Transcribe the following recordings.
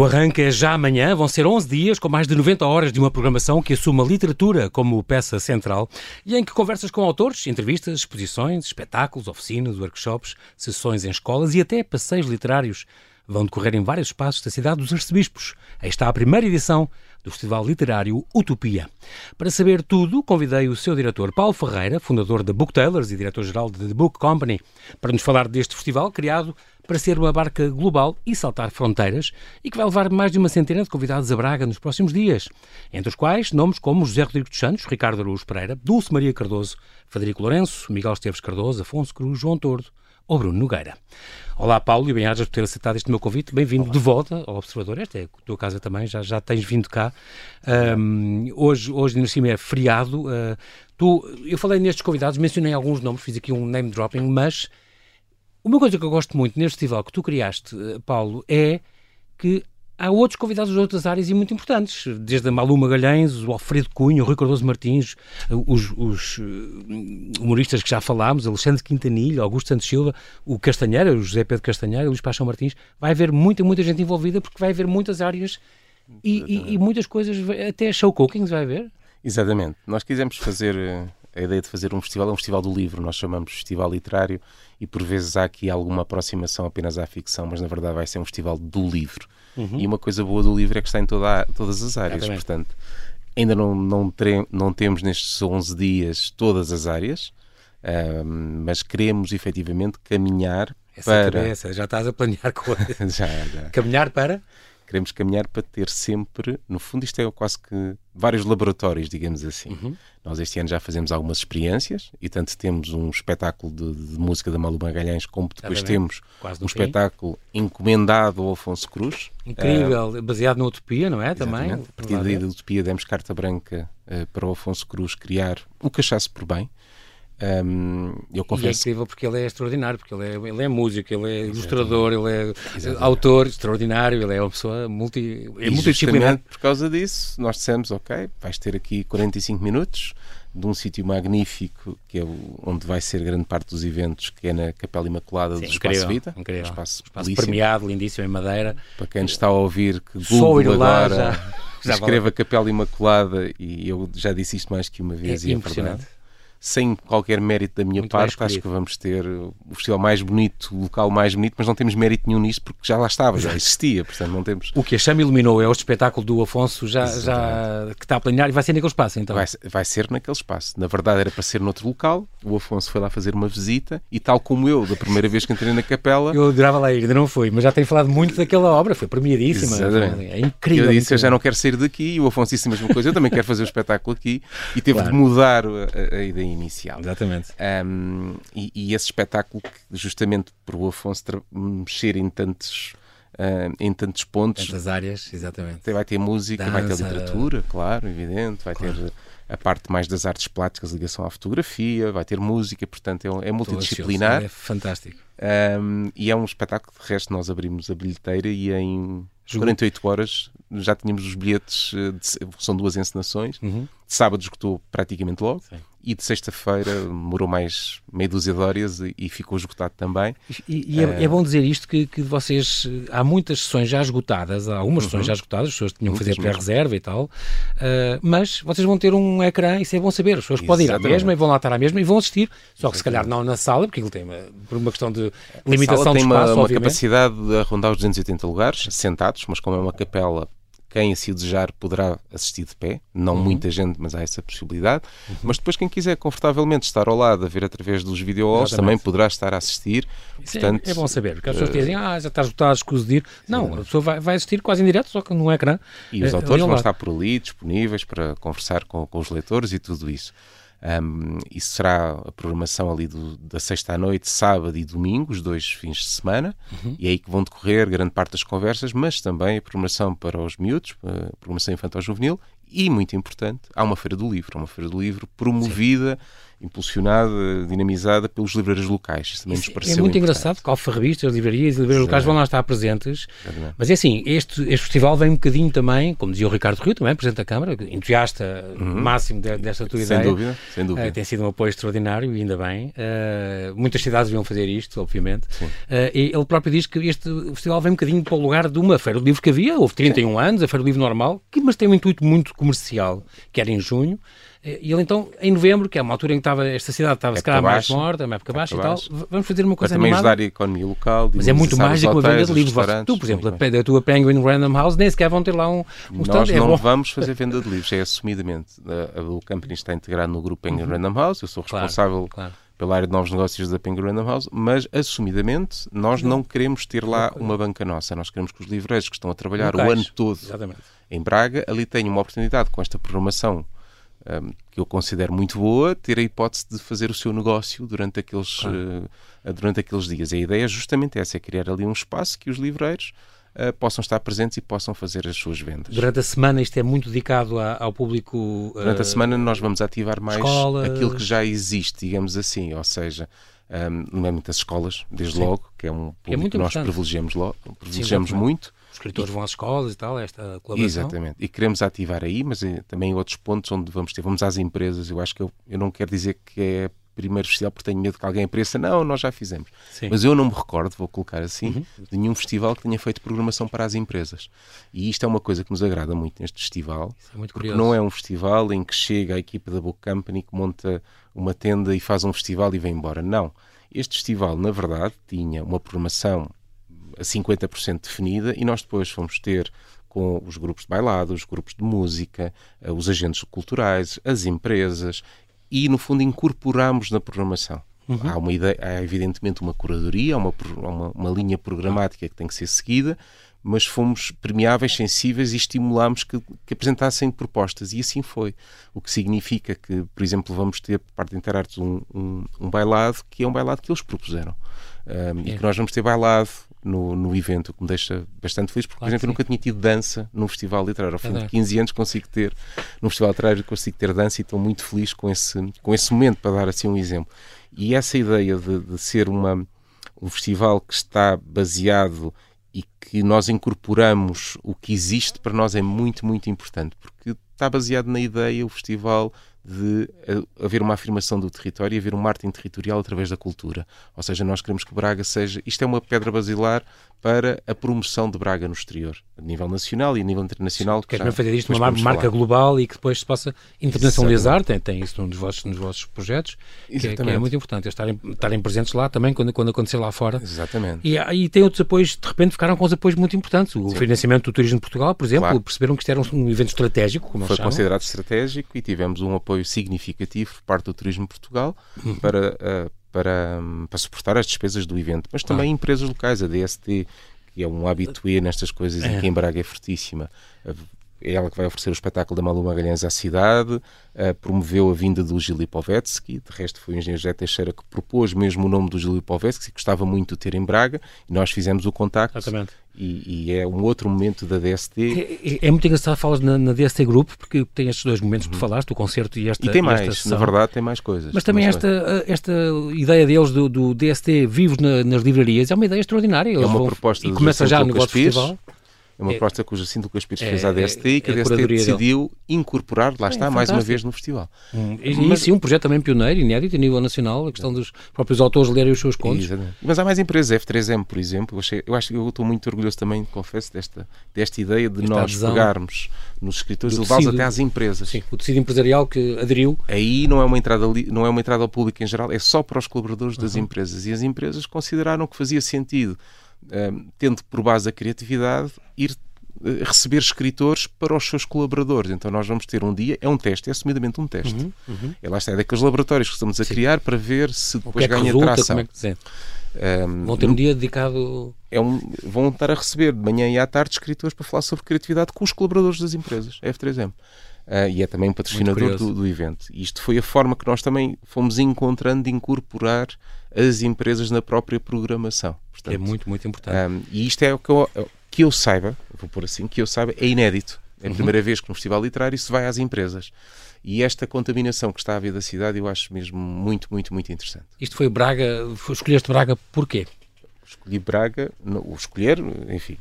O arranque é já amanhã, vão ser 11 dias com mais de 90 horas de uma programação que assume a literatura como peça central e em que conversas com autores, entrevistas, exposições, espetáculos, oficinas, workshops, sessões em escolas e até passeios literários vão decorrer em vários espaços da cidade dos Arcebispos. Aí está a primeira edição do Festival Literário Utopia. Para saber tudo, convidei o seu diretor Paulo Ferreira, fundador da Booktailers e diretor-geral da The Book Company, para nos falar deste festival criado para ser uma barca global e saltar fronteiras e que vai levar mais de uma centena de convidados a Braga nos próximos dias, entre os quais nomes como José Rodrigo dos Santos, Ricardo Araújo Pereira, Dulce Maria Cardoso, Federico Lourenço, Miguel Esteves Cardoso, Afonso Cruz, João Tordo ou Bruno Nogueira. Olá Paulo e bem-ajas por ter aceitado este meu convite. Bem-vindo de volta ao Observador. Esta é a tua casa também, já, já tens vindo cá. Um, hoje, hoje, no cima, é feriado. Uh, tu, eu falei nestes convidados, mencionei alguns nomes, fiz aqui um name dropping, mas uma coisa que eu gosto muito neste festival que tu criaste, eh, Paulo, é que há outros convidados de outras áreas e muito importantes, desde a Malu Magalhães, o Alfredo Cunha, o Rui Cardoso Martins, eh, os, os, eh, humoristas que já falámos, Alexandre Quintanilha, Augusto Santos Silva, o Castanheira, o José Pedro Castanheira, o Luís Paixão Martins, vai haver muita, muita gente envolvida porque vai haver muitas áreas e, e, e muitas coisas, até show cookings vai haver. Exatamente. Nós quisemos fazer a ideia de fazer um festival é um festival do livro, nós chamamos de festival literário e por vezes há aqui alguma aproximação apenas à ficção, mas na verdade vai ser um festival do livro. Uhum. E uma coisa boa do livro é que está em toda a, todas as áreas, Exatamente. portanto, ainda não, não, não temos nestes 11 dias todas as áreas, mas queremos efetivamente caminhar Essa para. Cabeça, já estás a planear coisas. já, já. Caminhar para? Queremos caminhar para ter sempre, no fundo, isto é quase que vários laboratórios, digamos assim. Uhum. Nós este ano já fazemos algumas experiências e tanto temos um espetáculo de, de música da Malu Magalhães, como depois temos um espetáculo encomendado ao Afonso Cruz. Incrível, uh, baseado na Utopia, não é? Também. A partir daí da Utopia demos carta branca uh, para o Afonso Cruz criar o Cachaço por Bem. Um, eu confesso... E é incrível porque ele é extraordinário, porque ele é, ele é músico, ele é ilustrador, ele é Exatamente. autor extraordinário, ele é uma pessoa multi, é multidisciplinar. por causa disso, nós dissemos, ok, vais ter aqui 45 minutos de um sítio magnífico, que é onde vai ser grande parte dos eventos, que é na Capela Imaculada Sim, do Espaço incrível, Vita. Incrível. Um espaço, espaço premiado, lindíssimo, em Madeira. Para quem está a ouvir, que Google agora já, já escreva Capela Imaculada, e eu já disse isto mais que uma vez, é, e é impressionante. Verdade sem qualquer mérito da minha Muito parte, acho que vamos ter o festival mais bonito, o local mais bonito, mas não temos mérito nenhum nisto porque já lá estava, já existia, portanto não temos. O que a chama iluminou é o espetáculo do Afonso já, já que está a planear e vai ser naquele espaço então? Vai, vai ser naquele espaço. Na verdade era para ser noutro local, o Afonso foi lá fazer uma visita e tal como eu, da primeira vez que entrei na capela... Eu adorava lá ir, ainda não fui, mas já tenho falado muito daquela obra, foi premiadíssima. Exatamente. É incrível. Eu disse, eu já não quero sair daqui e o Afonso disse a mesma coisa, eu também quero fazer o espetáculo aqui e teve claro. de mudar a, a ideia inicial. Exatamente. Um, e, e, esse espetáculo, que, justamente por o Afonso mexer em tantos. Uh, em tantos pontos. Tantas áreas, exatamente. Vai ter música, Dança, vai ter literatura, claro, evidente, vai claro. ter a parte mais das artes plásticas, ligação à fotografia, vai ter música, portanto é, é multidisciplinar. É fantástico. Um, e é um espetáculo, de resto, nós abrimos a bilheteira e em 48 horas já tínhamos os bilhetes, eh, de, são duas encenações. Uhum. De sábado esgotou praticamente logo. Sim. E de sexta-feira demorou mais meia dúzia de horas e, e ficou esgotado também. E, e é, uh... é, bom dizer isto que, que vocês. Há muitas sessões já esgotadas, há algumas uhum. sessões já esgotadas, as pessoas tinham que fazer pré-reserva e tal. Uh, mas vocês vão ter um ecrã, isso é bom saber. As pessoas podem ir à mesma e vão lá estar à mesma e vão assistir. Só que Exatamente. se calhar não na sala, porque ele tem uma, por uma questão de limitação de espaço. Tem uma, uma capacidade de arrondar os 280 lugares, sentados, mas como é uma capela quem assim o desejar poderá assistir de pé, não uhum. muita gente, mas há essa possibilidade. Uhum. Mas depois, quem quiser confortavelmente estar ao lado, a ver através dos videohalls, também poderá estar a assistir. É- Portanto, é, é, bom saber, porque as pessoas uh, dizem, ah, já está esgotado, escuso de ir. Não, a pessoa vai, vai, assistir quase em direto, só que no ecrã. E os é, autores vão estar por ali, disponíveis para conversar com, com os leitores e tudo isso. Um, isso será a programação ali do, da sexta à noite, sábado e domingo, os dois fins de semana, uhum. e é aí que vão decorrer grande parte das conversas, mas também a programação para os miúdos, a programação infantil-juvenil, e muito importante, há uma Feira do Livro, uma Feira do Livro promovida. Sim impulsionada, dinamizada pelos livreiros locais. Isso também nos é pareceu É muito importante. engraçado que alfarrabistas, livrarias e livrarias locais vão lá estar presentes. Mas é assim, este, este festival vem um bocadinho também, como dizia o Ricardo Rio, também, Presidente da Câmara, entusiasta uhum. máximo de, desta tua sem ideia. Dúvida, sem dúvida. Uh, tem sido um apoio extraordinário e ainda bem. Uh, muitas cidades deviam fazer isto, obviamente. Uh, e ele próprio diz que este festival vem um bocadinho para o lugar de uma feira de livro que havia, houve 31 Sim. anos, a feira do livro normal, que, mas tem um intuito muito comercial, que era em junho. E ele então, em novembro, que é uma altura em que estava, esta cidade estava se calhar mais morta, uma época baixa e tal, vamos fazer uma coisa Para também animada. ajudar a economia local. Mas é muito mais do que uma venda de livros. Tu, por exemplo, a, a tua Penguin Random House, nem sequer vão ter lá um, um Nós stand. não é vamos fazer venda de livros, é assumidamente. O company está integrado no grupo Penguin uhum. Random House, eu sou responsável claro, claro. pela área de novos negócios da Penguin Random House, mas assumidamente nós não queremos ter lá uma banca nossa, nós queremos que os livreiros que estão a trabalhar Locais. o ano todo Exatamente. em Braga ali tenham uma oportunidade com esta programação um, que eu considero muito boa, ter a hipótese de fazer o seu negócio durante aqueles, claro. uh, durante aqueles dias. A ideia é justamente essa, é criar ali um espaço que os livreiros uh, possam estar presentes e possam fazer as suas vendas. Durante a semana isto é muito dedicado a, ao público... Uh, durante a semana nós vamos ativar mais escola... aquilo que já existe, digamos assim, ou seja... Um, nomeadamente as escolas, desde Sim. logo, que é um é público é que nós privilegiamos, logo, privilegiamos Sim, muito os escritores e, vão às escolas e tal, esta colaboração. Exatamente. E queremos ativar aí, mas é, também outros pontos onde vamos ter. Vamos às empresas. Eu acho que eu, eu não quero dizer que é primeiro festival porque tenho medo que alguém apareça. Não, nós já fizemos. Sim. Mas eu não me recordo, vou colocar assim, uhum. de nenhum festival que tenha feito programação para as empresas. E isto é uma coisa que nos agrada muito neste festival. É muito porque não é um festival em que chega a equipa da Book Company que monta uma tenda e faz um festival e vem embora. Não. Este festival, na verdade, tinha uma programação a 50% definida e nós depois fomos ter com os grupos de bailado, os grupos de música, eh, os agentes culturais, as empresas e, no fundo, incorporamos na programação. Uhum. Há, uma ideia, há, evidentemente, uma curadoria, há uma, uma, uma, linha programática que tem que ser seguida, mas fomos premiáveis, sensíveis e estimulámos que, que, apresentassem propostas. E assim foi. O que significa que, por exemplo, vamos ter, por parte da Interartes, um, um, um bailado que é um bailado que eles propuseram. Um, é. E que nós vamos ter bailado no, no evento, o que me deixa bastante feliz, porque, claro por exemplo, eu nunca tinha tido dança num festival literário. Ao fim de 15 anos consigo ter, num festival literário, consigo ter dança e estou muito feliz com esse, com esse momento, para dar assim um exemplo. E essa ideia de, de ser uma, um festival que está baseado e que nós incorporamos o que existe para nós é muito, muito importante, porque está baseado na ideia, o festival de haver uma afirmação do território e haver um marketing territorial através da cultura. Ou seja, nós queremos que Braga seja. Isto é uma pedra basilar para a promoção de Braga no exterior, a nível nacional e a nível internacional. Queres fazer isto uma marca falar. global e que depois se possa internacionalizar, tem, tem isso nos vossos, nos vossos projetos, que é, que é, muito importante, estarem, estarem presentes lá também quando, quando acontecer lá fora. Exatamente. E, e tem outros apoios, de repente ficaram com os apoios muito importantes. O Sim. financiamento do turismo de Portugal, por exemplo, claro. perceberam que isto era um evento estratégico, como Foi considerado estratégico e tivemos um apoio significativo por parte do Turismo Portugal uhum. para, uh, para, um, para suportar as despesas do evento, mas também ah. empresas locais, a DST, que é um habitué nestas coisas é. e que em Braga é fortíssima. É ela que vai oferecer o espetáculo da Malu Magalhães à cidade, uh, promoveu a vinda do Gili Povetsky, de resto foi o engenheiro José Teixeira que propôs mesmo o nome do Gili Povetsky, que gostava muito de ter em Braga, e nós fizemos o contacto. Exatamente. E, e, é um outro momento da DST. É, é, é muito engraçado falas na, na, DST Group, porque tem estes dois momentos que tu uhum. falaste, o concerto e esta E tem mais, na verdade tem mais coisas. Mas também esta, esta ideia deles do, do DST vivos na, nas livrarias é uma ideia extraordinária. Eles é uma vão, proposta e começa já no vosso festival. É uma proposta que o Jacinto Lucas Pires fez à DST e que a, DST decidiu dele. incorporar, lá está, mais uma vez no festival. Hum, e, Mas, sim, um projeto também pioneiro, inédito a nível nacional, a questão dos próprios autores lerem os seus contos. Exatamente. Mas há mais empresas, F3M, por exemplo, eu, achei, eu acho que eu estou muito orgulhoso também, confesso, desta, desta ideia de Esta nós adesão. pegarmos nos escritores e levá-los até às empresas. Sim, o tecido empresarial que aderiu. Aí não é uma entrada, não é uma entrada ao público em geral, é só para os colaboradores uhum. das empresas. E as empresas consideraram que fazia sentido, um, tendo por base a criatividade, ir eh, receber escritores para os seus colaboradores. Então nós vamos ter um dia, é um teste, é assumidamente um teste. Uhum, uhum. É lá está, é daqueles laboratórios que estamos a Sim. criar para ver se depois é ganha resulta, tração. É que, um, vão ter um dia dedicado. É um, vão estar a receber de manhã e à tarde escritores para falar sobre criatividade com os colaboradores das empresas, F3M. Uh, e é também um patrocinador do, do, evento. E isto foi a forma que nós também fomos encontrando de incorporar as empresas na própria programação. Portanto, é muito, muito importante. Um, e isto é o que eu, que eu saiba, vou pôr assim, que eu saiba, é inédito. É a uhum. primeira vez que no Festival Literário se vai às empresas. E esta contaminação que está a haver da cidade eu acho mesmo muito, muito, muito interessante. Isto foi Braga, escolheste Braga porquê? Escolhi Braga, o escolher, enfim,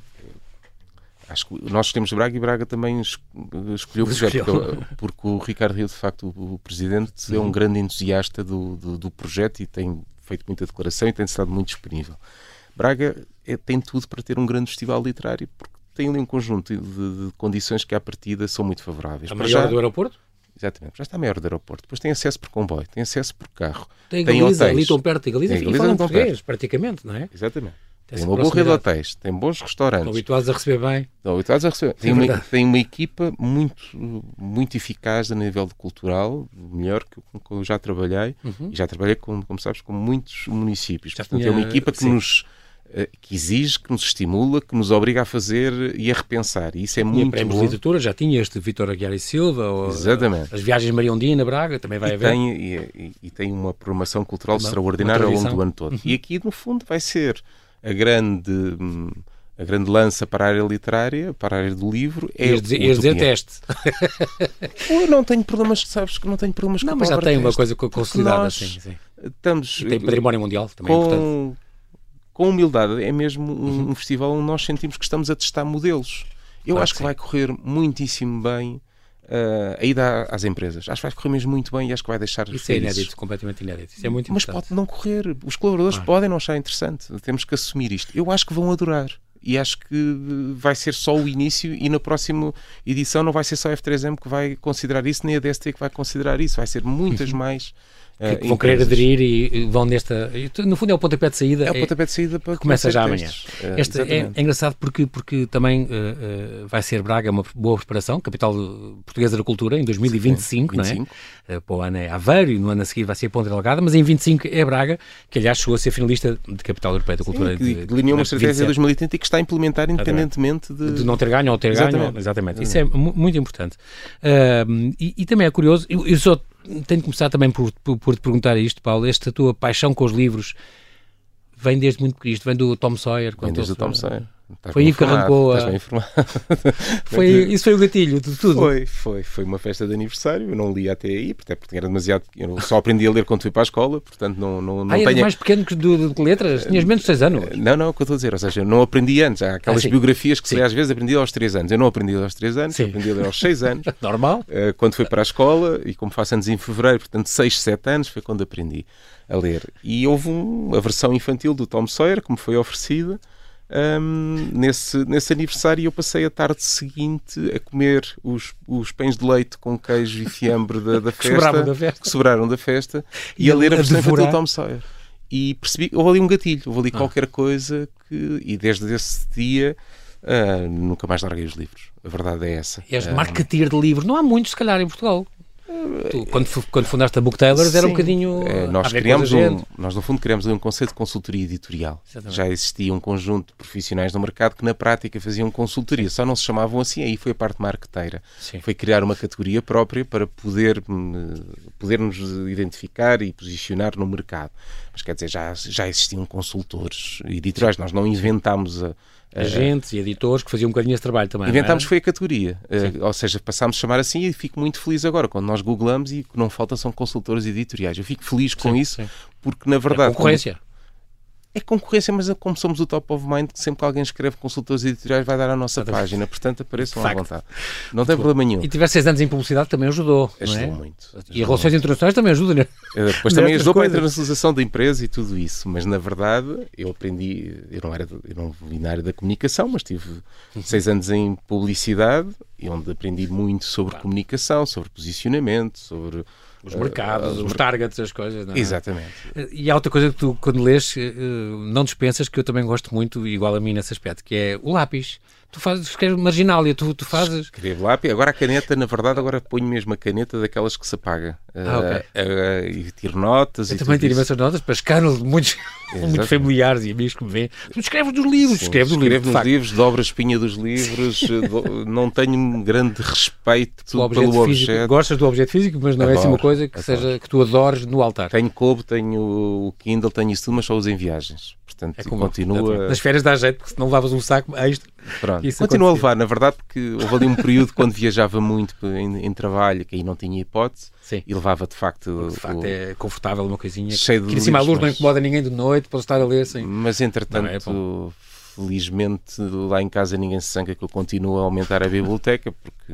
acho que nós escolhemos Braga e Braga também escolheu o projeto, porque, porque, o Ricardo Rio, de facto, o, presidente, é um uhum. grande entusiasta do, do, do, projeto e tem feito muita declaração e tem estado muito disponível. Braga é, tem tudo para ter um grande festival literário, porque tem ali um conjunto de, de condições que à partida são muito favoráveis. A maior já, do aeroporto? Exatamente, já está maior do aeroporto. Depois tem acesso por comboio, tem acesso por carro. Tem, tem Galiza, hotéis. ali tão perto de Galiza, tem Galiza e falam português, perto. praticamente, não é? Exatamente. Tem, uma boa rede de hotéis, tem bons restaurantes. Estão habituados a receber bem. Estão habituados a receber. Tem, é uma, tem uma equipa muito, muito eficaz a nível de cultural, melhor que eu já trabalhei. Uhum. E já trabalhei, com, como sabes, com muitos municípios. Já Portanto, tinha... é uma equipa que sim. nos que exige, que nos estimula, que nos obriga a fazer e a repensar. E isso é muito bom. de literatura, já tinha este Vitor Aguiar e Silva, ou, Exatamente. as viagens de Maria Ondina, Braga, também vai e haver. Tem, e, e, tem uma programação cultural uma, extraordinária uma ao longo do ano todo. Uhum. E aqui, no fundo, vai ser a grande a grande lança para a área literária, para a área do livro, é Ias dizer, dizer teste. Eu não tenho problemas, sabes que não tenho problemas não, com mas já tem uma coisa consolidada assim. Sim. Estamos, e tem património mundial, também com, é importante. Com humildade, é mesmo um, uhum. um, festival onde nós sentimos que estamos a testar modelos. Eu claro acho que, que vai correr muitíssimo bem uh, a ida às empresas. Acho que vai correr mesmo muito bem e acho que vai deixar Isso é inédito, completamente inédito. Isso é muito Mas pode não correr. Os colaboradores ah. podem não achar interessante. Temos que assumir isto. Eu acho que vão adorar. E acho que vai ser só o início e na próxima edição não vai ser só a F3M que vai considerar isso, nem a DST que vai considerar isso. Vai ser muitas uhum. mais que, que vão querer aderir e vão nesta. No fundo, é o pontapé de saída. É o pontapé de saída para começa já amanhã. É, este é, é, engraçado porque, porque também uh, uh, vai ser Braga uma boa preparação, capital portuguesa da cultura, em 2025, Sim, não é? Uh, para o ano é Aveiro e no ano a seguir vai ser Ponta Delgada, mas em 25 é Braga, que aliás chegou a ser finalista de capital europeia da cultura. Sim, que delineou uma estratégia de 2030 e que está a implementar independentemente de... de não ter ganho ou ter exatamente. ganho. Exatamente. Isso é muito importante. E, e, também é curioso, eu, eu só tenho de começar também por, por, por, te perguntar isto, Paulo. Esta tua paixão com os livros vem desde muito Cristo, vem do Tom Sawyer. Vem desde o Tom Sawyer. Estás foi aí que arrancou a... foi, isso foi o gatilho de tudo. Foi, foi. Foi uma festa de aniversário. Eu não li até aí, até porque era demasiado. Eu só aprendi a ler quando fui para a escola, portanto não, não, não ah, tenho. mais pequeno que do, de letras? Tinhas menos de 6 anos? Não, não, é o que eu estou a dizer. Ou seja, eu não aprendi antes. Há aquelas ah, biografias que se lê às vezes aprendi aos 3 anos. Eu não aprendi aos 3 anos, aprendi a ler aos 6 anos. Normal. Eh, quando fui para a escola, e como faço anos em fevereiro, portanto 6, 7 anos, foi quando aprendi a ler. E houve um, a versão infantil do Tom Sawyer, que me foi oferecida um, nesse, nesse aniversário eu passei a tarde seguinte a comer os, os pães de leite com queijo e fiambre da, da, festa, que, da festa, que sobraram da festa e, e a ler a versão do Tom Sawyer. E percebi que houve ali um gatilho, houve ali ah. qualquer coisa que, e desde esse dia uh, nunca mais larguei os livros. A verdade é essa. És uh, marketeer de livros, não há muitos, se calhar, em Portugal. Tu, quando, quando fundaste a Book Taylors era um bocadinho. É, nós, criamos um, nós, no fundo, criamos um conceito de consultoria editorial. Exatamente. Já existia um conjunto de profissionais no mercado que, na prática, faziam consultoria, só não se chamavam assim. Aí foi a parte marqueteira. Sim. Foi criar uma categoria própria para poder, hum, podermos identificar e posicionar no mercado. Mas quer dizer, já, já existiam consultores editoriais. Nós não inventámos a agentes uh, e editores que faziam um bocadinho esse trabalho também. Inventámos foi a categoria, uh, ou seja, passámos a chamar assim e fico muito feliz agora quando nós googlamos e o que não falta são consultores editoriais. Eu fico feliz com sim, isso sim. porque na verdade. É concorrência. Como é concorrência, mas é como somos o top of mind, que sempre que alguém escreve consultores editoriais vai dar a nossa página, portanto apareçam à vontade. Não tem problema nenhum. E tiver seis anos em publicidade também ajudou. Ajudou é? muito. Ajudou e relações internacionais também ajudam, né? Depois também ajudou para a internacionalização da empresa e tudo isso, mas na verdade eu aprendi, eu não, era, eu não vim na área da comunicação, mas tive uhum. seis anos em publicidade, onde aprendi muito sobre claro. comunicação, sobre posicionamento, sobre os mercados, uh, os, targets, as coisas. Não é? Exatamente. E há outra coisa que tu, quando lês, uh, não dispensas, que eu também gosto muito, igual a mim nesse aspecto, que é o lápis tu fazes, escreves marginália, tu, tu fazes. Escrevo lápis, agora a caneta, na verdade, agora ponho mesmo a caneta daquelas que se apaga. Ah, okay. uh, uh, e tiro notas. Eu também tiro imensas notas para escândalo de muitos, muitos familiares e amigos que me vêem. Tu escreves dos livros, escreves dos livros. Escrevo livros, dobro a espinha dos livros, eh, não tenho grande respeito pelo objeto pelo físico. objeto. Gostas do objeto físico, mas não adoro, é assim uma coisa que, seja, que tu adores no altar. Tenho Kobo, tenho o Kindle, tenho isso tudo, mas só uso em viagens. Portanto, é continua. Nas férias dá jeito, porque se não levavas um saco extra. Pronto. Continua a levar, na verdade, porque houve ali um período quando viajava muito em, em, trabalho, que aí não tinha hipótese, Sim. e levava de facto. De facto, o... é confortável uma coisinha. Cheio de que em cima a luz mas... não incomoda ninguém de noite, pode estar a ler sem. Mas entretanto. Não, é felizmente lá em casa ninguém se sanca que eu continuo a aumentar a biblioteca porque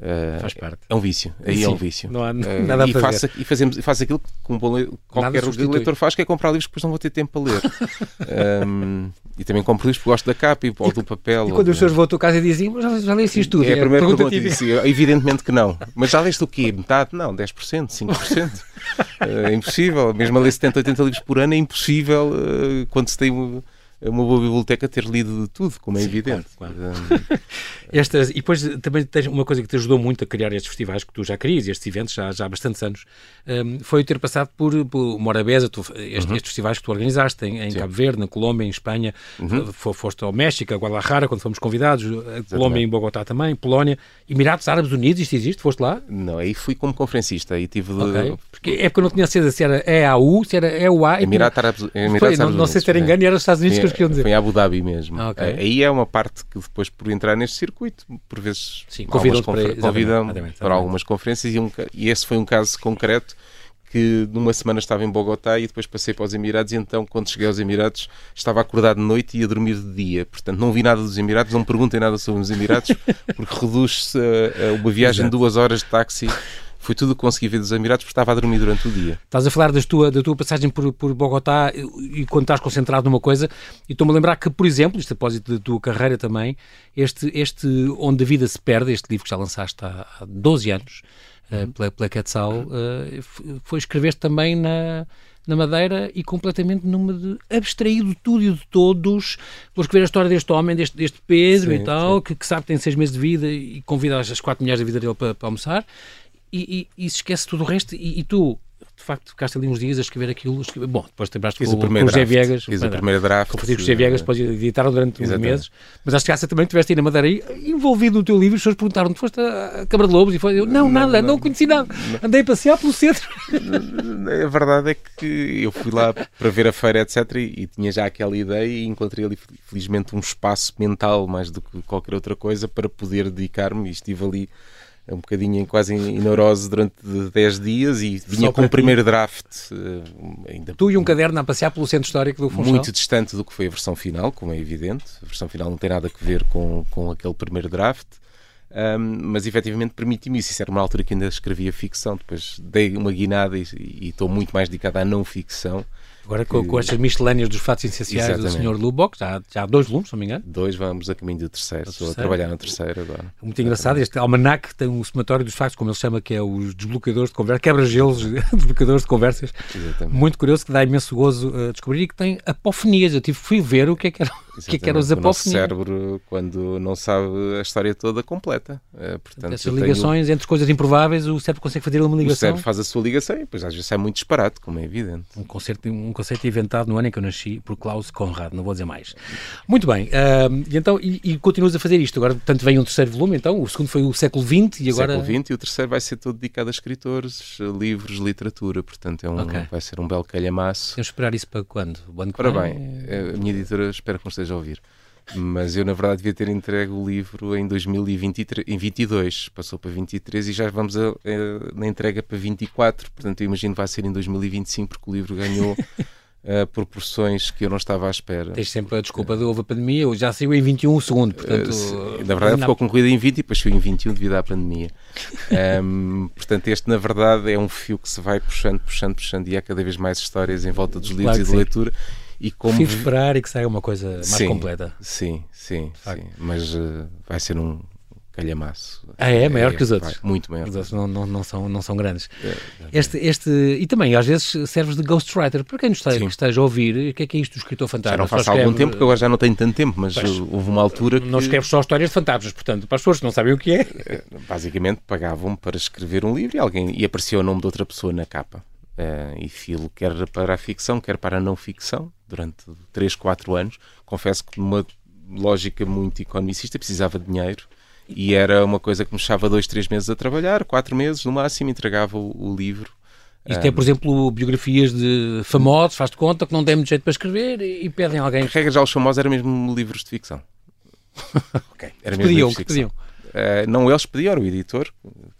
Uh, Faz parte. É um vício. Aí Sim, é um vício. Não há uh, nada a e fazer. Faço, e fazemos, faço aquilo que um bom qualquer leitor faz, que é comprar livros que depois não vou ter tempo para ler. um, e também compro livros porque gosto da capa e, ou do papel. E quando os senhores vão à tua casa e dizem, já, já leste isto tudo? É a primeira pergunta. pergunta evidentemente que não. Mas já leste o quê? Metade? Não, 10%, 5%. uh, é impossível. Mesmo a ler 70, 80 livros por ano é impossível uh, quando se tem uma boa biblioteca ter lido de tudo, como é Sim, evidente. Claro, claro. Estas, e depois também tens uma coisa que te ajudou muito a criar estes festivais que tu já querias, estes eventos já, já há bastantes anos, um, foi ter passado por, por Morabeza, tu, estes, uhum. estes, festivais que tu organizaste em, em Cabo Verde, na Colômbia, em Espanha, uhum. foste ao México, a Guadalajara, quando fomos convidados, a Colômbia em Bogotá também, Polónia, Emirados Árabes Unidos, isto existe? Foste lá? Não, aí fui como conferencista, aí tive de... Okay. Porque é porque eu não tinha certeza se era EAU, se era EUA... Emirados Árabes, Emirados Árabes Não, não sei se era engano, era os Estados Unidos que eles queriam dizer. Foi em Abu Dhabi mesmo. Ah, okay. Aí é uma parte que depois, por entrar neste circuito, por vezes Sim, convidam para, convidam para algumas conferências e, um, e esse foi um caso concreto que numa semana estava em Bogotá e depois passei para os Emirados e então quando cheguei aos Emirados estava acordado de noite e ia dormir de dia. Portanto, não vi nada dos Emirados, não me perguntem nada sobre os Emirados porque reduz-se a, a, uma viagem de duas horas de táxi foi tudo o que consegui ver dos Emirados porque estava a dormir durante o dia. Estás a falar das tua, da tua passagem por, por Bogotá e, e quando estás concentrado numa coisa, e estou-me a lembrar que, por exemplo, isto a propósito da tua carreira também, este, este Onde a Vida se Perde, este livro que já lançaste há, há 12 anos, uh, pela, pela Quetzal, uh, foi escrever também na, na Madeira e completamente numa de abstraído tudo e de todos. Vou escrever a história deste homem, deste, deste Pedro sim, e tal, que, que, sabe que tem seis meses de vida e convida as quatro mulheres da vida dele para, para almoçar e, e, e se esquece tudo o resto e, e, tu de facto ficaste ali uns dias a escrever aquilo escrever... bom, depois te lembraste com, com o José Viegas fiz o primeiro draft com o José Viegas, depois editaram durante uns meses mas acho que essa também tiveste aí na Madeira envolvido no teu livro, as pessoas perguntaram foste a Câmara de Lobos? E foi, eu, não, não nada, não, não conheci nada. Não. andei a passear pelo centro. A verdade é que eu fui lá para ver a feira, etc e, e tinha já aquela ideia e encontrei ali felizmente um espaço mental mais do que qualquer outra coisa para poder dedicar-me e estive ali um bocadinho quase em neurose durante 10 dias e vinha com o primeiro draft. Eh, ainda tu e um caderno a passear pelo centro histórico do Funchal? Muito distante do que foi a versão final, como é evidente. A versão final não tem nada a ver com, com aquele primeiro draft. Um, mas efetivamente permite-me isso. Isso era uma altura que ainda escrevia ficção, depois dei uma guinada e, e estou muito mais dedicado à não ficção. Agora com, com estas miscelâneas dos fatos essenciais do Sr. Luboc, já, já há dois volumes, se não me engano. Dois, vamos a caminho do terceiro. Estou a trabalhar no terceiro agora. Muito engraçado. Este almanac tem um somatório dos factos, como ele chama, que é os desbloqueadores de conversa, quebra-gelos, desbloqueadores de conversas. Exatamente. Muito curioso, que dá imenso gozo uh, descobrir e que tem apofonias. Eu tive, fui ver o que é que era. O que, é que as apofonias? O cérebro, quando não sabe a história toda, completa. Uh, portanto, Essas ligações tenho... entre coisas improváveis, o cérebro consegue fazer uma ligação. O cérebro faz a sua ligação e depois às vezes é muito disparate, como é evidente. Um conceito, um conceito inventado no ano em que eu nasci por Klaus Conrad, não vou dizer mais. Muito bem, uh, e, então, e, e, continuas a fazer isto. Agora, portanto, vem um terceiro volume, então, o segundo foi o século XX e agora... Século XX e o terceiro vai ser todo dedicado a escritores, livros, literatura, portanto, é um, okay. vai ser um belo calhamaço. Temos esperar isso para quando? O Ora bem, a minha editora espero que não esteja a ouvir. Mas eu, na verdade, devia ter entregue o livro em 2022. Passou para 23 e já vamos a, a, na entrega para 24. Portanto, eu imagino que vai ser em 2025, porque o livro ganhou uh, proporções que eu não estava à espera. Tens sempre a desculpa de houve a pandemia, já saiu em 21 o segundo, portanto... Uh, na verdade não... ficou concluída em 20 e depois saiu em 21 devido à pandemia. um, portanto, este na verdade é um fio que se vai puxando, puxando, puxando e há cada vez mais histórias em volta dos livros claro e de leitura. E como... Prefiro esperar e que saia uma coisa mais sim, completa. Sim, sim, sim. Mas uh, vai ser um, calhamaço. Ah, é? Maior é, que os outros? Muito maior. Os outros não, não, não, são, não são grandes. É, é, este, este, e também, às vezes, serves de ghostwriter. Para quem nos esteja, esteja a ouvir, o que é que é isto do escritor fantasma? Já não faço há algum tempo, que agora já não tenho tanto tempo, mas pois, houve uma altura que... Não escreves só histórias de fantasmas, portanto, para as pessoas que não sabem o que é... é basicamente, pagavam para escrever um livro e, alguém, e aparecia o nome de outra pessoa na capa. Uh, e filo quer para a ficção, quer para a não ficção, durante 3, 4 anos. Confesso que numa lógica muito economicista precisava de dinheiro e era uma coisa que me deixava dois, três meses a trabalhar, quatro meses no máximo, entregava o, o livro Isto é, por exemplo, biografias de famosos, faz de conta que não tem muito jeito para escrever e, pedem alguém. Regra já os famosos eram mesmo livros de ficção. ok. Era mesmo pediam, que pediam. Uh, não eles pediam, o editor.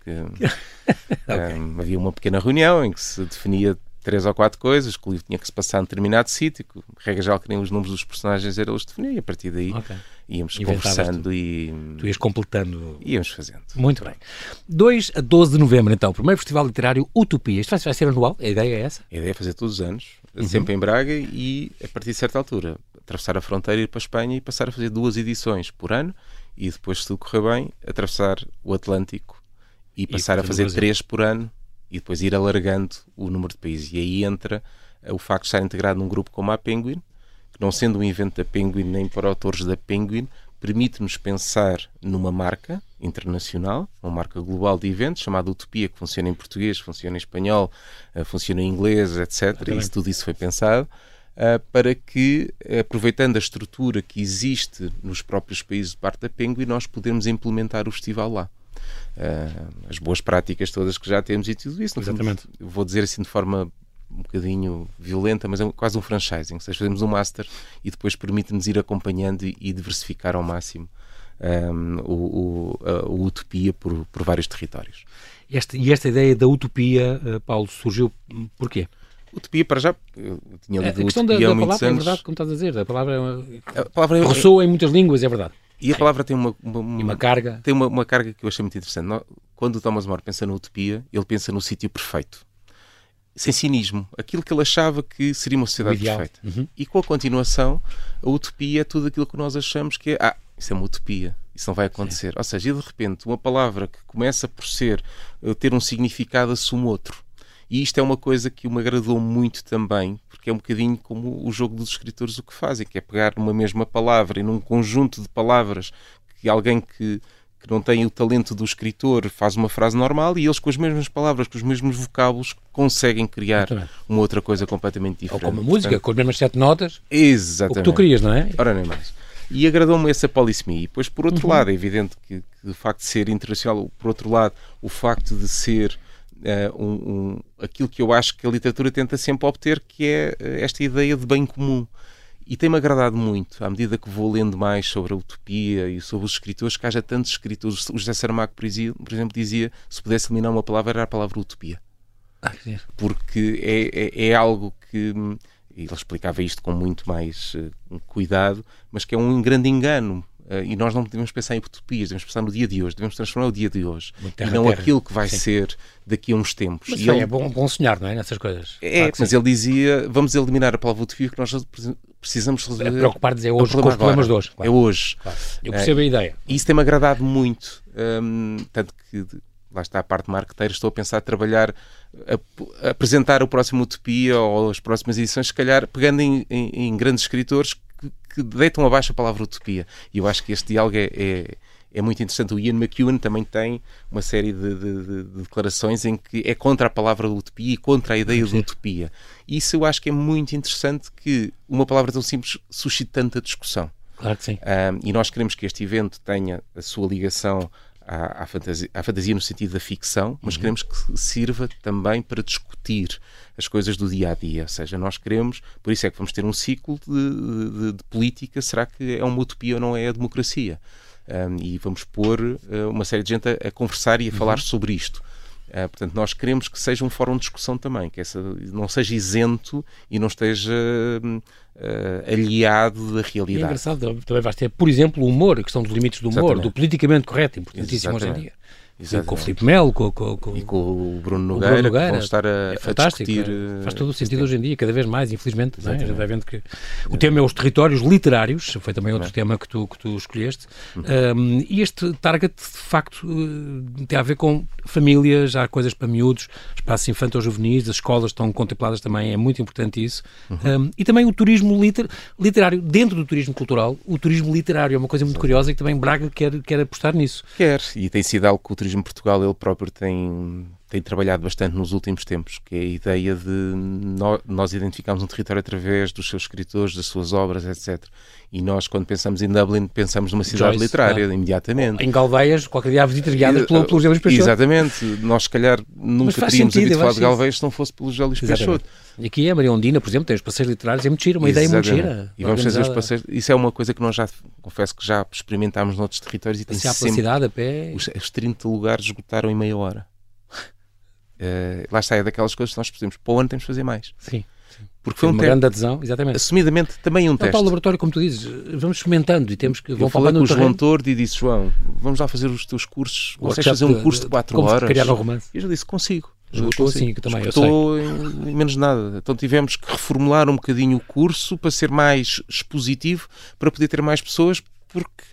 Que, okay. um, havia uma pequena reunião em que se definia três ou quatro coisas, que o livro tinha que se passar em determinado sítio, que, regra já queriam os números dos personagens era eles definiam, e a partir daí okay. íamos conversando tu. e... Tu ias completando... Íamos fazendo. Muito bem. 2 a 12 de novembro, então, o primeiro Festival Literário Utopia. Isto vai ser anual? A ideia é essa? A ideia é fazer todos os anos, uhum. sempre em Braga e, a partir de certa altura, atravessar a fronteira, ir para a Espanha e passar a fazer duas edições por ano e depois, se tudo correr bem, atravessar o Atlântico e passar e a fazer três por ano e depois ir alargando o número de países. E aí entra o facto de estar integrado num grupo como a Penguin, que não sendo um evento da Penguin nem para autores da Penguin, permite-nos pensar numa marca internacional, uma marca global de eventos chamada Utopia, que funciona em português, funciona em espanhol, eh, funciona em inglês, etc. E isso, tudo isso foi pensado. Uh, para que, aproveitando a estrutura que existe nos próprios países de parte da Penguin, nós podemos implementar o festival lá uh, as boas práticas todas que já temos e tudo isso. Exatamente. Fundo, vou dizer assim de forma um bocadinho violenta, mas é quase um franchising. Ou seja, fazemos um master e depois permite-nos ir acompanhando e, e diversificar ao máximo um, o, o, a, o, Utopia por, por vários territórios. E esta, e esta ideia da Utopia, Paulo, surgiu porquê? Utopia, para já, eu tinha lido a questão da, da palavra anos. é verdade, como estás a dizer, a palavra, a palavra é... ressoa em muitas línguas, é verdade. E a palavra tem uma, uma, uma, uma carga. Tem uma, uma, carga que eu achei muito interessante. Quando o Thomas More pensa na utopia, ele pensa no sítio perfeito. Sem cinismo. Aquilo que ele achava que seria uma sociedade perfeita. Uhum. E com a continuação, a utopia é tudo aquilo que nós achamos que é. Ah, isso é uma utopia. Isso não vai acontecer. Sim. Ou seja, e de repente, uma palavra que começa por ser, eh, ter um significado, assume outro. E isto é uma coisa que me agradou muito também, porque é um bocadinho como o jogo dos escritores o que fazem, que é pegar numa mesma palavra e num conjunto de palavras que alguém que, que não tem o talento do escritor faz uma frase normal e eles com as mesmas palavras, com os mesmos vocábulos, conseguem criar uma outra coisa completamente diferente. Ou como a música, Portanto, com as mesmas sete notas. Exatamente. O que tu querias, não é? Ora nem mais. E agradou-me essa polissemia. E depois, por outro uhum. lado, é evidente que, que o facto de ser internacional, por outro lado, o facto de ser uh, um, um, aquilo que eu acho que a literatura tenta sempre obter, que é eh, esta ideia de bem comum. E tem-me agradado muito, à medida que vou lendo mais sobre a utopia e sobre os escritores, que haja tantos escritores. O José Saramago, por exemplo, dizia se pudesse eliminar uma palavra, era a palavra utopia. Ah, Porque é, é, é algo que ele explicava isto com muito mais uh, cuidado, mas que é um grande engano. Uh, e nós não devemos pensar em utopias, devemos pensar no dia de hoje, devemos transformar o dia de hoje e não terra. aquilo que vai Sim. ser daqui a uns tempos. Mas e ele... é bom, bom sonhar, não é? Nessas coisas. É, claro mas ele dizia: vamos eliminar a palavra utopia que nós precisamos resolver. Preocupar-nos é hoje com os problemas de hoje. Claro. É hoje. Claro. Eu percebo uh, a ideia. E isso tem-me agradado muito. Um, tanto que lá está a parte marketeira, estou a pensar a trabalhar, a, a apresentar o próximo Utopia ou as próximas edições, se calhar pegando em, em, em grandes escritores que deitam abaixo a palavra utopia. E eu acho que este diálogo é, é, é muito interessante. O Ian McEwan também tem uma série de, de, de, declarações em que é contra a palavra utopia e contra a ideia Sim. de utopia. E isso eu acho que é muito interessante que uma palavra tão simples suscite tanta discussão. Claro que sim. Um, e nós queremos que este evento tenha a sua ligação à, à, fantasia, à fantasia no sentido da ficção, mas uhum. queremos que sirva também para discutir as coisas do dia a dia. Ou seja, nós queremos, por isso é que vamos ter um ciclo de, de, de política. Será que é uma utopia ou não é a democracia? Um, e vamos pôr uh, uma série de gente a, a conversar e a uhum. falar sobre isto. Uh, portanto, nós queremos que seja um fórum de discussão também, que essa não seja isento e não esteja uh, aliado da realidade. E é engraçado, também vais ter, por exemplo, o humor, a questão dos limites do humor, Exatamente. do politicamente correto, importantíssimo Exatamente. hoje em dia. Exatamente. Com o Filipe Melo, com, com, com, e com o Bruno Nogueira, Bruno Nogueira. que estar a, é fantástico, a discutir. É. Faz todo o sentido hoje em dia, cada vez mais, infelizmente. É? Já está vendo que o tema é os territórios literários, foi também outro tema que tu, que tu escolheste. Uhum. Um, e este target, de facto, eh, tem a ver com famílias, há coisas para miúdos, espaços infantis juvenis, as escolas estão contempladas também, é muito importante isso. Uhum. Um, e também o turismo liter, literário, dentro do turismo cultural, o turismo literário é uma coisa muito curiosa e que também Braga quer, quer apostar nisso. Quer, e tem sido algo que o turismo Portugal ele próprio tem tem trabalhado bastante nos últimos tempos, que é a ideia de nós identificarmos um território através dos seus escritores, das suas obras, etc. E nós, quando pensamos em Dublin, pensamos numa cidade Joyce, literária, é. imediatamente. Em Galveias, qualquer dia visitas guiadas pelo, pelo José Luís Peixoto. Exatamente. Nós, se calhar, nunca teríamos sentido, falar de Galveias se não fosse pelo José Luís Peixoto. E aqui é Maria Ondina, por exemplo, tem os passeios literários, é muito giro, uma Exatamente. ideia muito gira. E vamos fazer os passeios. Isso é uma coisa que nós já, confesso que já experimentámos noutros territórios e tem sempre... pela cidade a pé... Os, os 30 lugares esgotaram em meia hora. Uh, lá está, é daquelas coisas que nós percebemos. Para o ano temos de fazer mais. Sim. Porque foi um uma grande adesão, exatamente. Assumidamente também um teste. Para o laboratório, como tu dizes, vamos experimentando e temos que. Eu falei com o João Tordo e disse: João, vamos lá fazer os teus cursos. Vocês fazer um curso de 4 horas. Criar um romance. E eu já disse: consigo. Esgotou assim, que também Esgotou em, em menos nada. Então tivemos que reformular um bocadinho o curso para ser mais expositivo, para poder ter mais pessoas, porque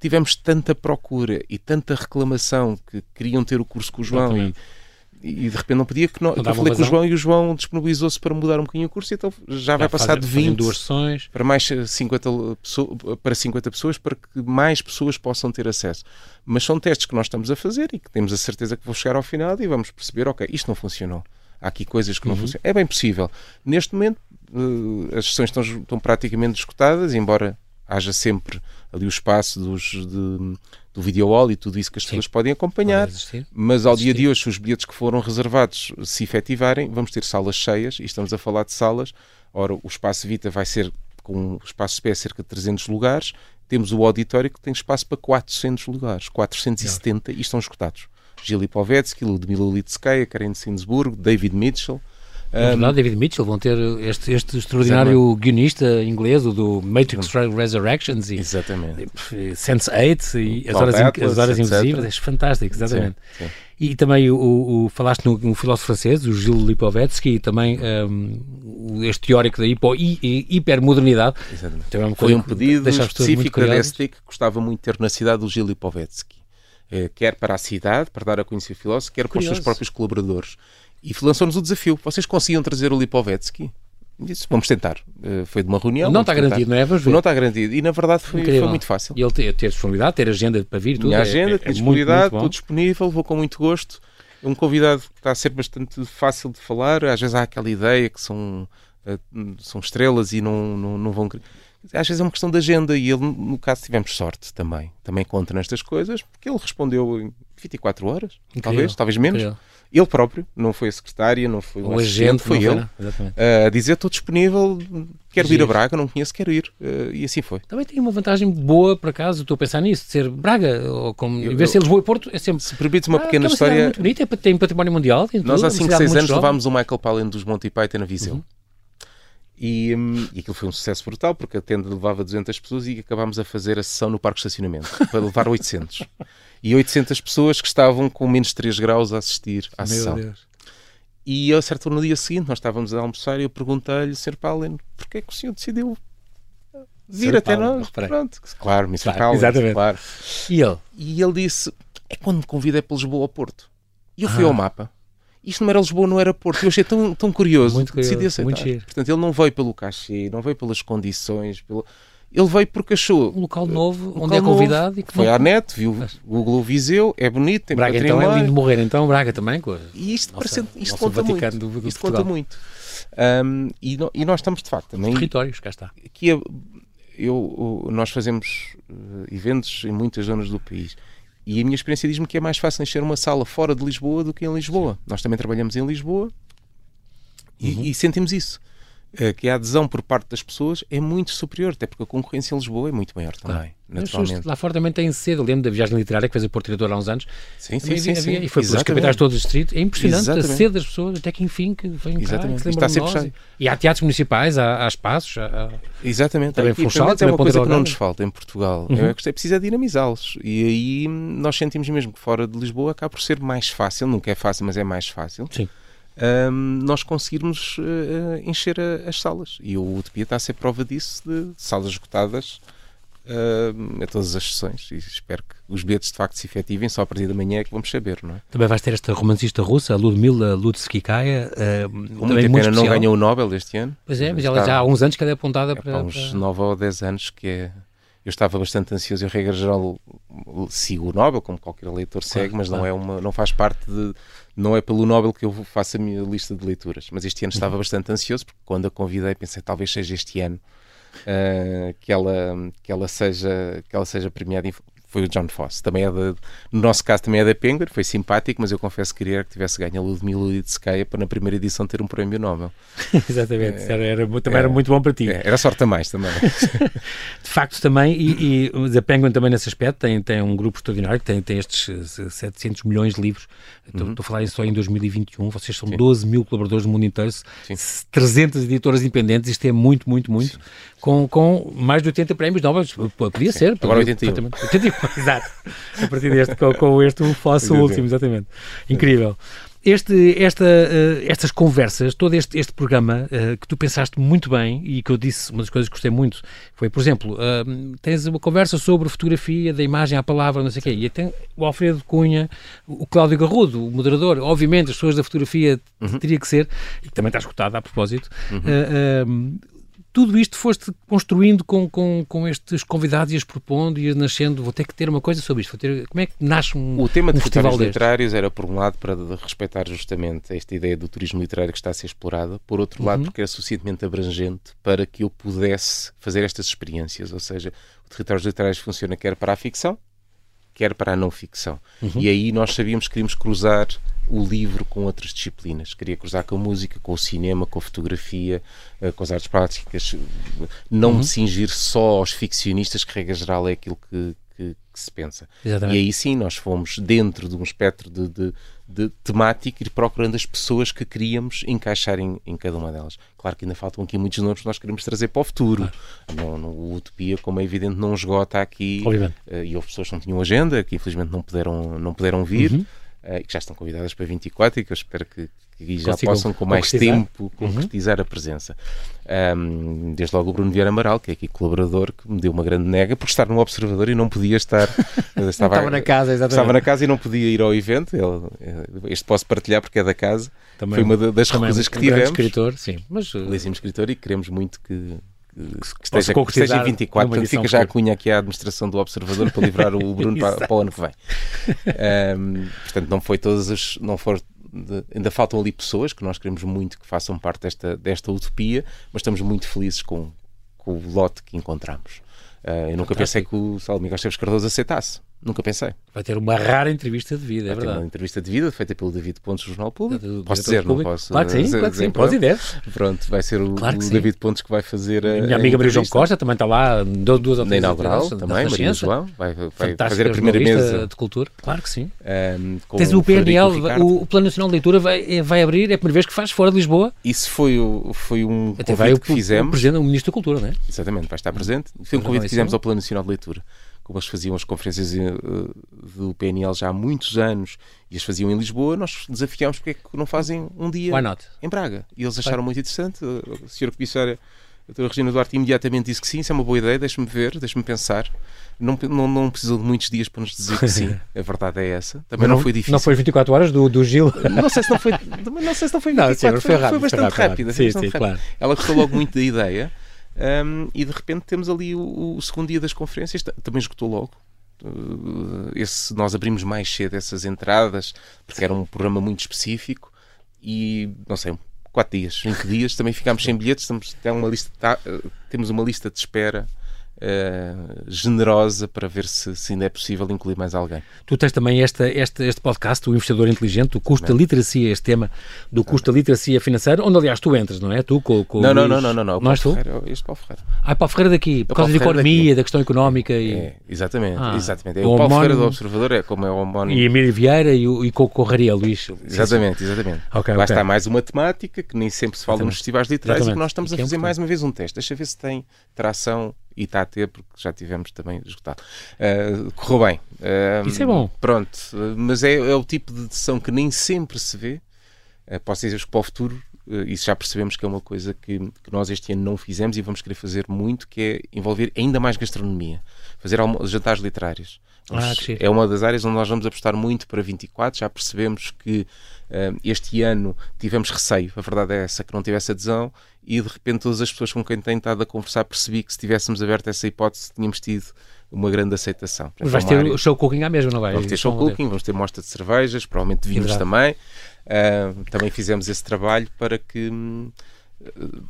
tivemos tanta procura e tanta reclamação que queriam ter o curso com o João Exatamente. e e de repente não podia que não, não eu falei com o João e o João disponibilizou-se para mudar um bocadinho o curso então já, já vai passar de 20 duas sessões. para mais 50 pessoas, para 50 pessoas para que mais pessoas possam ter acesso. Mas são testes que nós estamos a fazer e que temos a certeza que vão chegar ao final e vamos perceber, ok, isto não funcionou. Há aqui coisas que não uhum. funcionam. É bem possível. Neste momento uh, as sessões estão, estão praticamente escutadas embora haja sempre ali o espaço dos, de, do video wall e tudo isso que as Sim. pessoas podem acompanhar. Mas ao dia de hoje, se os bilhetes que foram reservados se efetivarem, vamos ter salas cheias e estamos a falar de salas. Ora, o espaço Vita vai ser com o espaço pé cerca de 300 lugares. Temos o auditório que tem espaço para 400 lugares, 470 e estão esgotados. Gili Povetsky, Ludmila Litskaya, Karen Sinsburg, David Mitchell. Verdade, David Mitchell vão ter este, este extraordinário guionista inglês, o do Matrix Resurrections e exatamente. Sense8 e as horas, Atlas, as horas invisíveis, é fantástico, exatamente. Sim, sim. E também o, o, falaste no, no filósofo francês, o Gilles Lipovetsky, e também um, este teórico da hipo, hi, hipermodernidade. Exatamente. É Foi um pedido específico da DST que gostava muito de ter na cidade o Gilles Lipovetsky. Eh, quer para a cidade, para dar a conhecer o filósofo, quer para os seus próprios colaboradores e lançou-nos o desafio. Vocês conseguiam trazer o Lipovetsky? Disse, vamos tentar. Uh, foi de uma reunião. Não está tentar. garantido, não é? Vamos ver. Não está garantido. E na verdade foi, foi muito fácil. E ele ter, ter disponibilidade, ter agenda para vir, tudo. Minha é, agenda, é, é, disponibilidade, estou disponível, vou com muito gosto. Um convidado que está a ser bastante fácil de falar. Às vezes há aquela ideia que são, uh, são estrelas e não, não, não vão. Às vezes é uma questão de agenda e ele, no caso, tivemos sorte também. Também conta nestas coisas, porque ele respondeu 24 horas, Incrível. talvez, talvez menos. Incrível ele próprio, não foi a secretária, não foi o, o agente, foi ele, uh, a dizer estou disponível, quero ir a Braga, não conheço, quero ir. Uh, e assim foi. Também tem uma vantagem boa, por acaso, estou a pensar nisso, de ser Braga, ou como, eu, em vez de ser Lisboa e Porto, é sempre... Se permites uma ah, pequena é uma história... muito bonita, é, tem património mundial, tem Nós tudo, há 5, 6 anos levámos o Michael Palin dos Monty Python na Viseu. Uhum. E, hum, e aquilo foi um sucesso brutal, porque a tenda levava 200 pessoas e acabámos a fazer a sessão no parque de estacionamento, para levar 800. E 800 pessoas que estavam com menos 3 graus a assistir à Meu sessão. Deus. E a certo no dia seguinte, nós estávamos a almoçar e eu perguntei-lhe, Sr. Paulo, porquê é que o senhor decidiu vir Sr. até Paulo, nós? Pronto, claro, Mr. Claro, Paulo, exatamente. Claro. E ele? E ele disse, é quando me convidei para Lisboa ao Porto. E eu fui ah. ao mapa. Isto não era Lisboa, não era Porto. Eu achei tão, tão curioso, muito curioso decidi aceitar. Muito Portanto, ele não veio pelo cachê, não veio pelas condições, pelo ele veio porque achou. Um local novo, um onde é convidado. E que foi não... à net, viu. Google Viseu, é bonito, tem Braga então é lindo morrer, então Braga também. E isto, nossa, parece, isto conta muito. Do, do isto conta muito. Um, e, no, e, nós estamos de facto também. Territórios, cá está. Aqui eu, nós fazemos uh, eventos em muitas zonas do país. E a minha experiência diz-me que é mais fácil encher uma sala fora de Lisboa do que em Lisboa. Nós também trabalhamos em Lisboa e, uhum. e sentimos isso. Eh, que a adesão por parte das pessoas é muito superior, até porque a concorrência em Lisboa é muito maior também, claro. naturalmente. Lá fora também tem cedo, lembro da viagem literária que fez a Porto Diretor há uns anos. Sim, sim, sim, sim. E foi pelas capitais todas do distrito. É impressionante Exatamente. a sede das pessoas, até que enfim que vem Exatamente. cá, que Está sempre nós. E há teatros municipais, há, há espaços. Há, Exatamente. Também Funchal, é uma coisa que não nos falta em Portugal. Uhum. É que é preciso dinamizá-los. E aí nós sentimos mesmo que fora de Lisboa acaba por ser mais fácil, nunca é fácil, mas é mais fácil. Sim um, nós conseguirmos uh, encher a, as salas. E o Utopia está a ser prova disso, de salas esgotadas uh, a todas as sessões. E espero que os bilhetes de facto se efetivem, só a partir da manhã é que vamos saber, não é? Também vais ter esta romancista russa, Ludmila Lutskikaya. Uh, muita pena não ganhou o Nobel este ano. Pois é, mas ela já há uns anos que ela é apontada é, para... Há uns para... 9 ou 10 anos que é eu estava bastante ansioso. Eu, regra geral, sigo o Nobel, como qualquer leitor segue, claro, mas claro. não, é uma, não faz parte de, não é pelo Nobel que eu faço a minha lista de leituras, mas este ano estava uhum. bastante ansioso, porque quando a convidei pensei talvez seja este ano uh, que, ela, que, ela seja, que ela seja premiada foi o John Foss. Também é de, no nosso caso também é da Penguin, foi simpático, mas eu confesso que queria que tivesse ganho a Ludmilla Lidskaya para na primeira edição ter um prémio Nobel. Exatamente, é, era, era, também era, era, muito bom para ti. É, era sorte a mais também. de facto também, e, e a Penguin também nesse aspecto tem, tem um grupo extraordinário que tem, tem estes 700 eh, milhões de livros. Estou, uhum. estou a falar só em 2021, vocês são Sim. 12 mil colaboradores do mundo inteiro, Sim. 300 editoras independentes, isto é muito, muito, muito. Com, com mais de 80 prémios Nobel, podia Sim. ser. Agora 81. 81. Exato. A partir deste, com, com este o fosso último, exatamente. Incrível. Este, esta, uh, estas conversas, todo este, este programa uh, que tu pensaste muito bem e que eu disse, uma das coisas que gostei muito foi, por exemplo, uh, tens uma conversa sobre fotografia, da imagem à palavra, não sei o quê, e tem o Alfredo Cunha, o Cláudio Garrudo, o moderador, obviamente as pessoas da fotografia uhum. teria que ser, e também está escutado a propósito, uhum tudo isto foste construindo com, com, com estes convidados e as propondo e as nascendo. Vou ter que ter uma coisa sobre isto. Vou ter, como é que nasce um O tema um de festival literários era, por um lado, para respeitar justamente esta ideia do turismo literário que está a ser explorada, por outro lado, uhum. porque era suficientemente abrangente para que eu pudesse fazer estas experiências. Ou seja, o território literário funciona quer para a ficção, quer para a não ficção. Uhum. E aí nós sabíamos que queríamos cruzar o livro com outras disciplinas. Queria cruzar com a música, com o cinema, com a fotografia, eh, com as artes práticas. Não uhum. me cingir só aos ficcionistas, que regra geral é aquilo que, que, que se pensa. Exatamente. E aí sim, nós fomos dentro de um espectro de, de, de temática ir procurando as pessoas que queríamos encaixar em, em, cada uma delas. Claro que ainda faltam aqui muitos nomes que nós queremos trazer para o futuro. Claro. No, no Utopia, como é evidente, não esgota aqui. Uh, e houve pessoas que não tinham agenda, que infelizmente não puderam, não puderam vir. Uhum uh, e que já estão convidadas para 24 e que eu espero que, que já Consigam possam com mais tempo uhum. concretizar uhum. a presença. Um, desde logo o Bruno Vieira Amaral, que é aqui colaborador, que me deu uma grande nega por estar no Observador e não podia estar. estava, estava na casa, exatamente. Estava na casa e não podia ir ao evento. Ele, eh, este posso partilhar porque é da casa. Também, Foi uma das recusas que um tivemos. escritor, sim. Mas, Belíssimo escritor e queremos muito que, que esteja, que esteja em 24, portanto fica já a cunha aqui à administração do Observador para livrar o Bruno para, para, o ano que vem. Um, portanto, não foi todas as. Não for, de, ainda faltam ali pessoas que nós queremos muito que façam parte desta, desta utopia, mas estamos muito felizes com, com o lote que encontramos. Uh, eu nunca pensei que o Salomé Esteves Cardoso aceitasse. Nunca pensei. Vai ter uma rara entrevista de vida, é Vai verdade. uma entrevista de vida feita pelo David Pontes do Jornal Público. Do, posso dizer, público. não posso? Claro que sim, claro que sim. Pode e deve. Pronto, vai ser o, claro o David Pontes que vai fazer a. minha amiga Maria João Costa também está lá, duas ou três Na inaugural também, Maria João, vai, vai fazer a primeira mesa de cultura. Claro que sim. Um, Tens o PNL, o, o, Plano Nacional de Leitura vai, é, vai abrir, é a primeira vez que faz fora de Lisboa. Isso foi, o, foi um Até vai o, que fizemos. O Presidente, o Ministro da Cultura, não é? Exatamente, vai estar presente. Foi um convite que fizemos ao Plano Nacional de Leitura como eles faziam as conferências uh, do PNL já há muitos anos e as faziam em Lisboa, nós desafiámos porque é que não fazem um dia em Braga. E eles acharam Vai. muito interessante. A senhora comissária, a doutora Regina Duarte, imediatamente disse que sim, isso é uma boa ideia, deixe-me ver, deixe-me pensar. Não, não, não precisou de muitos dias para nos dizer que sim. A verdade é essa. Também não, não, foi difícil. Não foi 24 horas do, do Gil? Não sei se não foi, não sei se não foi 24, não, foi, foi, foi, bastante rápido. Sim, sim, claro. Ela gostou logo muito da ideia. Um, e de repente temos ali o, o, segundo dia das conferências, também esgotou logo. Uh, esse, nós abrimos mais cedo essas entradas, porque era um programa muito específico, e não sei, quatro dias, cinco dias, também ficámos sem bilhetes, estamos, uma lista, tá, uh, temos uma lista de espera uh, generosa para ver se, se, ainda é possível incluir mais alguém. Tu tens também esta, este, este podcast, o Investidor Inteligente, o custo da literacia, este tema do custo da literacia financeira, onde aliás tu entras, não é? Tu com, com não, não, não, não, não, não, não és tu? Ferreira, este Paulo Ferreira. Ah, é Paulo Ferreira daqui, por causa da economia, da questão económica e... É, exatamente, ah, exatamente. É o, o Paulo Ferreira do Observador, é como é o homónimo. E Emílio Vieira e, o, e com Correria, Luís. Exatamente, exatamente. Okay, Lá okay. está mais uma temática que nem sempre se fala exatamente. nos festivais literários exatamente. e que nós estamos a fazer mais uma vez um teste. Deixa ver se tem tração e está a ter, porque já tivemos também esgotado. Uh, correu bem. Uh, Isso é bom. Pronto, mas é, é, o tipo de decisão que nem sempre se vê. Uh, posso dizer que para o futuro, isso já percebemos que é uma coisa que, que, nós este ano não fizemos e vamos querer fazer muito, que é envolver ainda mais gastronomia. Fazer jantares literários. Ah, é uma das áreas onde nós vamos apostar muito para 24. Já percebemos que este ano tivemos receio, a verdade é essa, que não tivesse adesão e de repente todas as pessoas com quem tenho estado a conversar percebi que se tivéssemos aberto essa hipótese tínhamos tido uma grande aceitação. Mas vais ter área... show cooking à mesma, não vai? Vamos ter show cooking, vamos ter mostra de cervejas, provavelmente vinhos também. Uh, também fizemos esse trabalho para que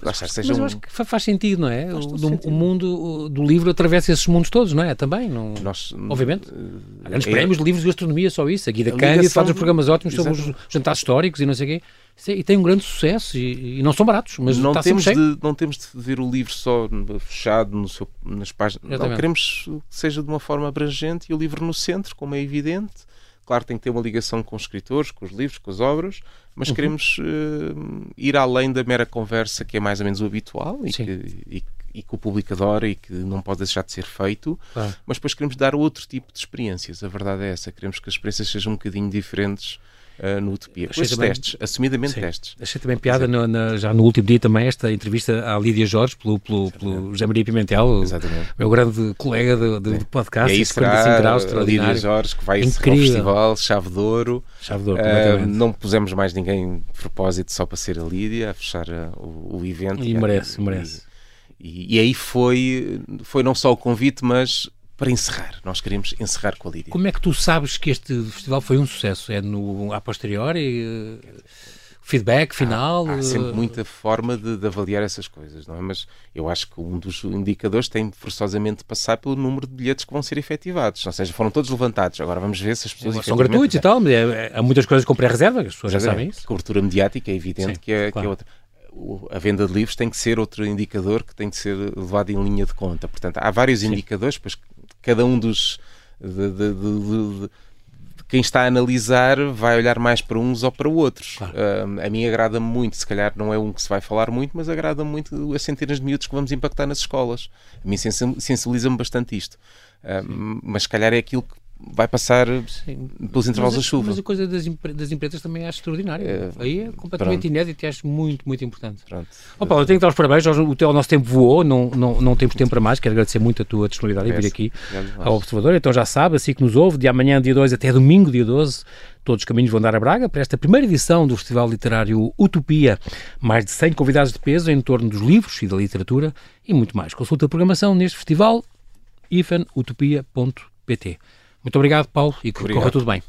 mas, seja mas eu acho que faz sentido, não é? O, o, mundo do livro atravessa esses mundos todos, não é? Também, não... Nós, Obviamente. Uh, Há grandes é, prémios de livros de gastronomia, só isso. A Guida Cândido faz os programas ótimos sobre os jantares históricos e não sei o quê. É, e tem um grande sucesso e, e não são baratos, mas não temos de Não temos de ver o livro só fechado no seu, nas páginas. Não, queremos que seja de uma forma abrangente e o livro no centro, como é evidente. Claro, tem que ter uma ligação com os escritores, com os livros, com as obras, mas uhum. queremos uh, ir além da mera conversa que é mais ou menos o habitual e que, e, e que, o público adora e que não pode deixar de ser feito, mas depois queremos dar outro tipo de experiências. A verdade é essa, queremos que as experiências sejam um bocadinho diferentes uh, no Utopia. Com estes testes, assumidamente sim. testes. Achei também piada no, na, já no último dia também esta entrevista à Lídia Jorge pelo, pelo, pelo José Maria Pimentel, Exatamente. meu grande colega de, de, de podcast, e aí será graus, a Lídia Jorge que vai Incrível. ao festival Chave de Ouro. Chave de Ouro uh, não pusemos mais ninguém de propósito só para ser a Lídia, a fechar uh, o, o, evento. E, e merece, merece. E, e, aí foi, foi não só o convite, mas para encerrar. Nós queremos encerrar com a Lídia. Como é que tu sabes que este festival foi um sucesso? É no a posteriori? Feedback final? Há, há sempre muita forma de, de, avaliar essas coisas, não é? Mas eu acho que um dos indicadores tem forçosamente de passar pelo número de bilhetes que vão ser efetivados. Ou seja, foram todos levantados. Agora vamos ver se as pessoas. São gratuitos e tal, mas é, é, há muitas coisas com pré-reserva, as pessoas já, já sabem isso. Cobertura mediática é evidente Sim, que, é, claro. que é outra a venda de livros tem que ser outro indicador que tem que ser levado em linha de conta. Portanto, há vários Sim. indicadores, pois cada um dos. De, de, de, quem está a analisar vai olhar mais para uns ou para outros. Claro. Uh, a mim agrada muito, se calhar não é um que se vai falar muito, mas agrada muito as centenas de miúdos que vamos impactar nas escolas. A mim sensibiliza-me bastante isto. Uh, mas se calhar é aquilo que vai passar Sim. pelos intervalos mas, da chuva. Mas a coisa das, das empresas também acho extraordinária. É, Aí é completamente pronto. inédito e acho muito, muito importante. Pronto. Oh, Paulo, eu tenho que dar os parabéns. O, teu, o nosso tempo voou, não, não, não temos tempo para mais. Quero agradecer muito a tua disponibilidade em vir aqui ao Observador. Então já sabe, assim que nos ouve, de amanhã, dia 2 até domingo, dia 12, todos os caminhos vão dar a Braga para esta primeira edição do Festival Literário Utopia. Mais de 100 convidados de peso em torno dos livros e da literatura e muito mais. Consulta a programação neste festival ifanutopia.pt. Muito obrigado, Paulo, e que obrigado. corra tudo bem.